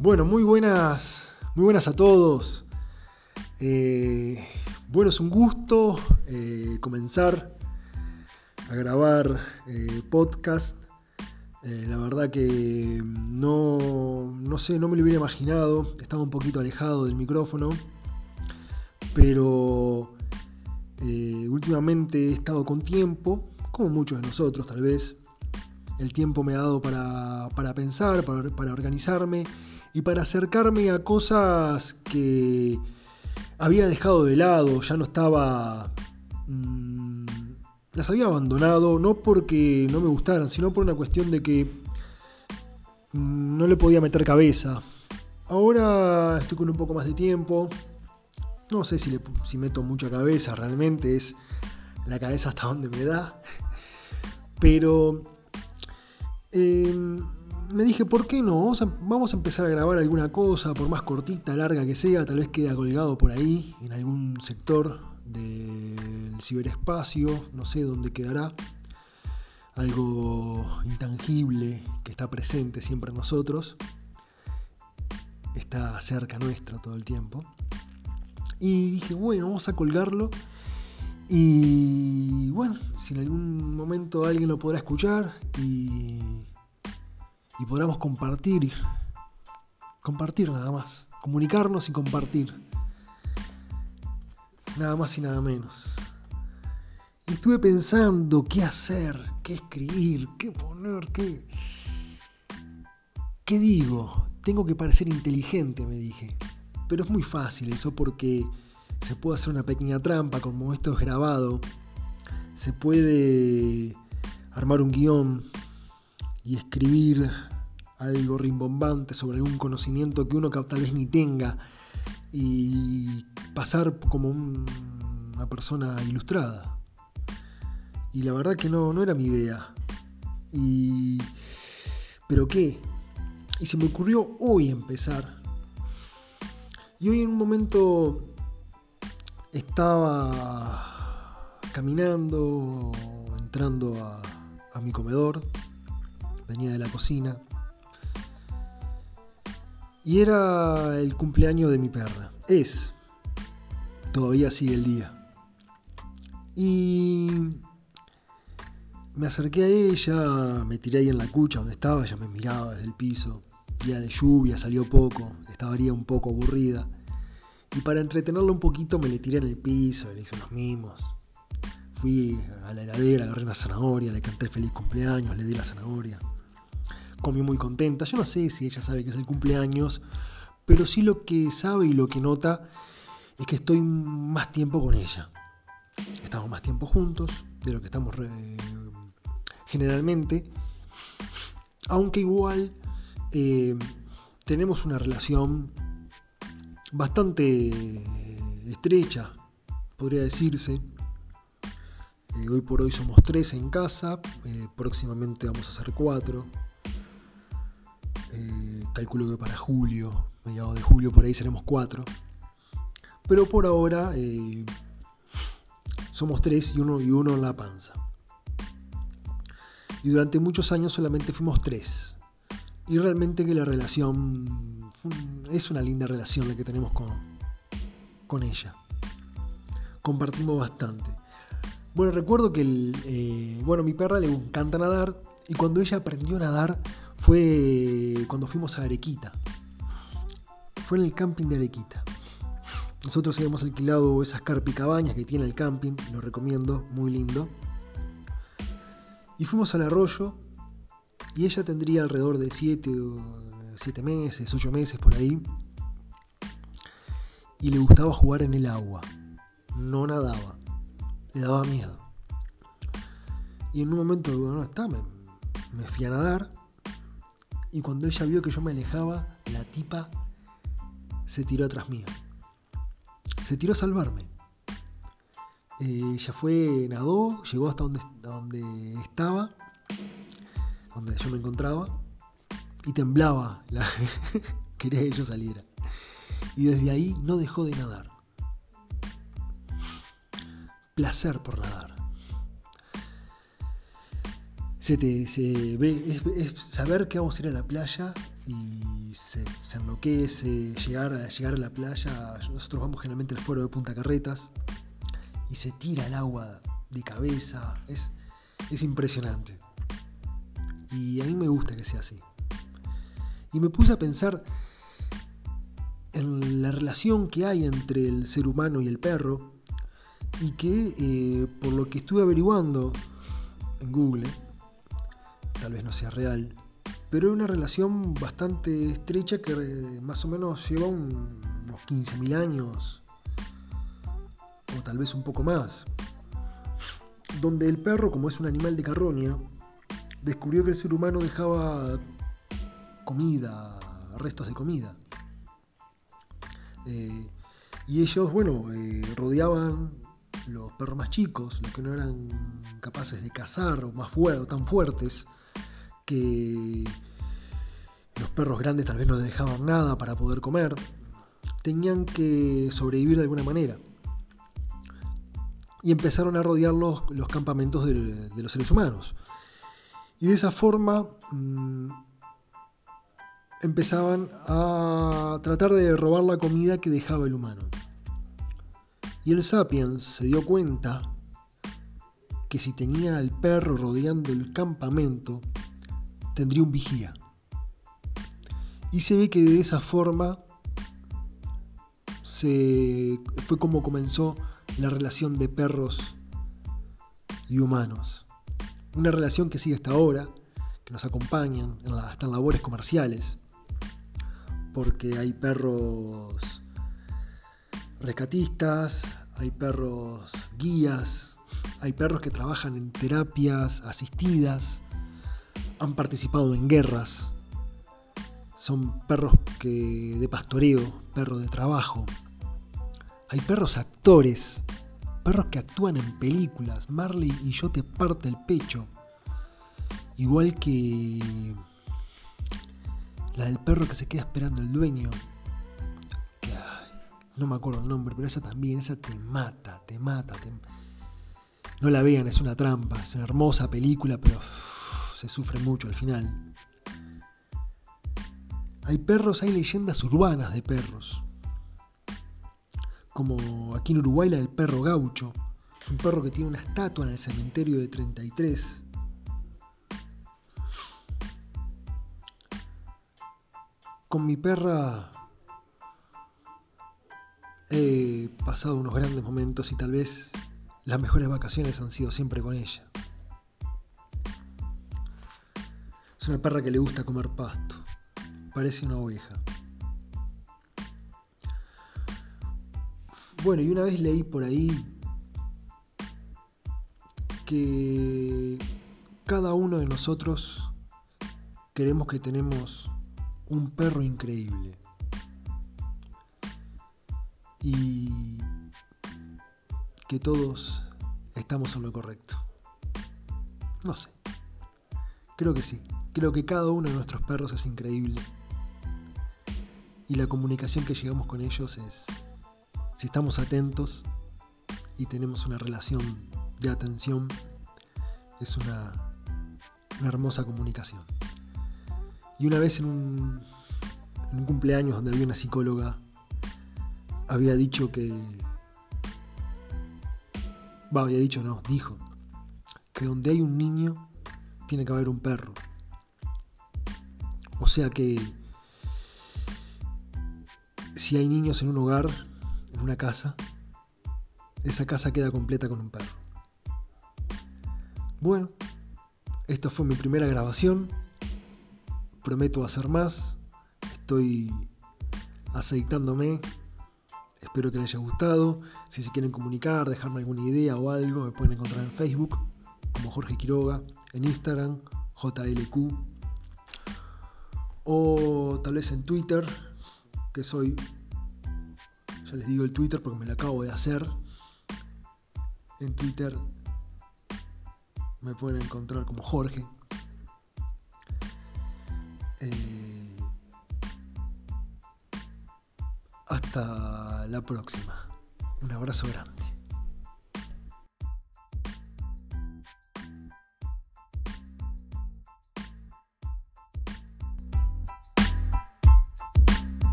Bueno, muy buenas, muy buenas a todos. Eh, bueno, es un gusto eh, comenzar a grabar eh, podcast. la verdad que no, no sé, no me lo hubiera imaginado. Estaba un poquito alejado del micrófono. Pero últimamente he estado con tiempo, como muchos de nosotros tal vez. El tiempo me ha dado para, pensar, para, para organizarme y para acercarme a cosas que había dejado de lado, ya no estaba... Mm, las había abandonado, no porque no me gustaran, sino por una cuestión de que mm, no le podía meter cabeza. Ahora estoy con un poco más de tiempo. No sé si, le, si meto mucha cabeza, realmente es la cabeza hasta donde me da. Pero em, me dije, ¿por qué no? Vamos a, empezar a grabar alguna cosa, por más cortita, larga que sea, tal vez quede colgado por ahí, en algún sector del ciberespacio, no sé dónde quedará. Algo intangible que está presente siempre en nosotros, está cerca nuestro todo el tiempo. Y dije, bueno, vamos a colgarlo. Y bueno, si en algún momento alguien lo podrá escuchar y y podamos compartir, compartir nada más, comunicarnos y compartir. Nada más y nada menos. Y estuve pensando qué hacer, qué escribir, qué poner, qué... ¿Qué digo? Tengo que parecer inteligente, me dije. Pero es muy fácil eso porque se puede hacer una pequeña trampa, como esto es grabado. Se puede armar un guion y escribir algo rimbombante sobre algún conocimiento que uno tal vez ni tenga y pasar como una persona ilustrada. Y la verdad que no, no era mi idea. Y... ¿Pero qué? Y se me ocurrió hoy empezar. Y hoy en un momento estaba caminando, entrando a, a mi comedor, venía de la cocina, y era el cumpleaños de mi perra. Es. Todavía sigue el día. Y me acerqué a ella, me tiré ahí en la cucha donde estaba, ella me miraba desde el piso. Día de lluvia, salió poco, estaría un poco aburrida. Y para entretenerla un poquito me le tiré en el piso, le hice unos mimos. Fui a la heladera, agarré una zanahoria, le canté feliz cumpleaños, le di la zanahoria comió muy contenta. Yo no sé si ella sabe que es el cumpleaños, pero sí lo que sabe y lo que nota es que estoy más tiempo con ella. Estamos más tiempo juntos de lo que estamos generalmente, aunque igual eh, tenemos una relación bastante estrecha, podría decirse. Eh, hoy por hoy somos tres en casa, eh, próximamente vamos a ser cuatro. Calculo que para julio, mediados de julio, por ahí seremos cuatro. Pero por ahora eh, somos tres y uno, y uno en la panza. Y durante muchos años solamente fuimos tres. Y realmente que la relación es una linda relación la que tenemos con, con ella. Compartimos bastante. Bueno, recuerdo que el, eh, bueno, mi perra le encanta nadar y cuando ella aprendió a nadar fue cuando fuimos a Arequita. Fue en el camping de Arequita. Nosotros habíamos alquilado esas carpicabañas que tiene el camping, lo recomiendo, muy lindo. Y fuimos al arroyo y ella tendría alrededor de 7 siete meses, 8 meses por ahí. Y le gustaba jugar en el agua. No nadaba. Le daba miedo. Y en un momento, bueno, está, me, me fui a nadar y cuando ella vio que yo me alejaba, la tipa se tiró atrás mío. Se tiró a salvarme. Eh, ella fue, nadó, llegó hasta donde, donde estaba, donde yo me encontraba, y temblaba. quería que yo saliera. Y desde ahí no dejó de nadar. Placer por nadar se, te, ve, es, saber que vamos a ir a la playa y se, enloquece, llegar a, llegar a la playa, nosotros vamos generalmente al foro de Punta Carretas y se tira el agua de cabeza, es, es impresionante. Y a mí me gusta que sea así. Y me puse a pensar en la relación que hay entre el ser humano y el perro y que eh, por lo que estuve averiguando en Google, tal vez no sea real, pero es una relación bastante estrecha que eh, más o menos lleva unos 15.000 años o tal vez un poco más, donde el perro, como es un animal de carroña, descubrió que el ser humano dejaba comida, restos de comida. Eh, y ellos, bueno, eh, rodeaban los perros más chicos, los que no eran capaces de cazar o más fuertes, tan fuertes, que los perros grandes tal vez no dejaban nada para poder comer, tenían que sobrevivir de alguna manera. Y empezaron a rodear los, campamentos de, los seres humanos. Y de esa forma mm, empezaban a tratar de robar la comida que dejaba el humano. Y el sapiens se dio cuenta que si tenía al perro rodeando el campamento, tendría un vigía. Y se ve que de esa forma se, fue como comenzó la relación de perros y humanos. Una relación que sigue hasta ahora, que nos acompañan hasta en labores comerciales, porque hay perros rescatistas, hay perros guías, hay perros que trabajan en terapias asistidas, han participado en guerras, son perros que, de pastoreo, perros de trabajo. Hay perros actores, perros que actúan en películas. Marley y yo te parte el pecho. Igual que la del perro que se queda esperando el dueño. no me acuerdo el nombre, pero esa también, esa te mata, te mata. No la vean, es una trampa. Es una hermosa película, pero se sufre mucho al final. Hay perros, hay leyendas urbanas de perros. Como aquí en Uruguay la del perro gaucho. Es un perro que tiene una estatua en el cementerio de 33 Con mi perra he pasado unos grandes momentos y tal vez las mejores vacaciones han sido siempre con ella. Una perra que le gusta comer pasto. Parece una oveja. Bueno, y una vez leí por ahí que cada uno de nosotros queremos que tenemos un perro increíble. Y que todos estamos en lo correcto. No sé. Creo que sí. Creo que cada uno de nuestros perros es increíble. Y la comunicación que llegamos con ellos es, si estamos atentos y tenemos una relación de atención, es una, hermosa comunicación. Y una vez en un, cumpleaños donde había una psicóloga, había dicho que... Va, había dicho, no, dijo, que donde hay un niño, tiene que haber un perro. O sea que si hay niños en un hogar, en una casa, esa casa queda completa con un perro. Bueno, esta fue mi primera grabación prometo hacer más. Estoy aceitándome. Espero que les haya gustado. Si se quieren comunicar, dejarme alguna idea o algo, me pueden encontrar en Facebook como Jorge Quiroga, en Instagram, JLQ, o tal vez en Twitter, que soy, ya les digo el Twitter porque me lo acabo de hacer. En Twitter me pueden encontrar como Jorge eh, hasta la próxima. Un abrazo grande.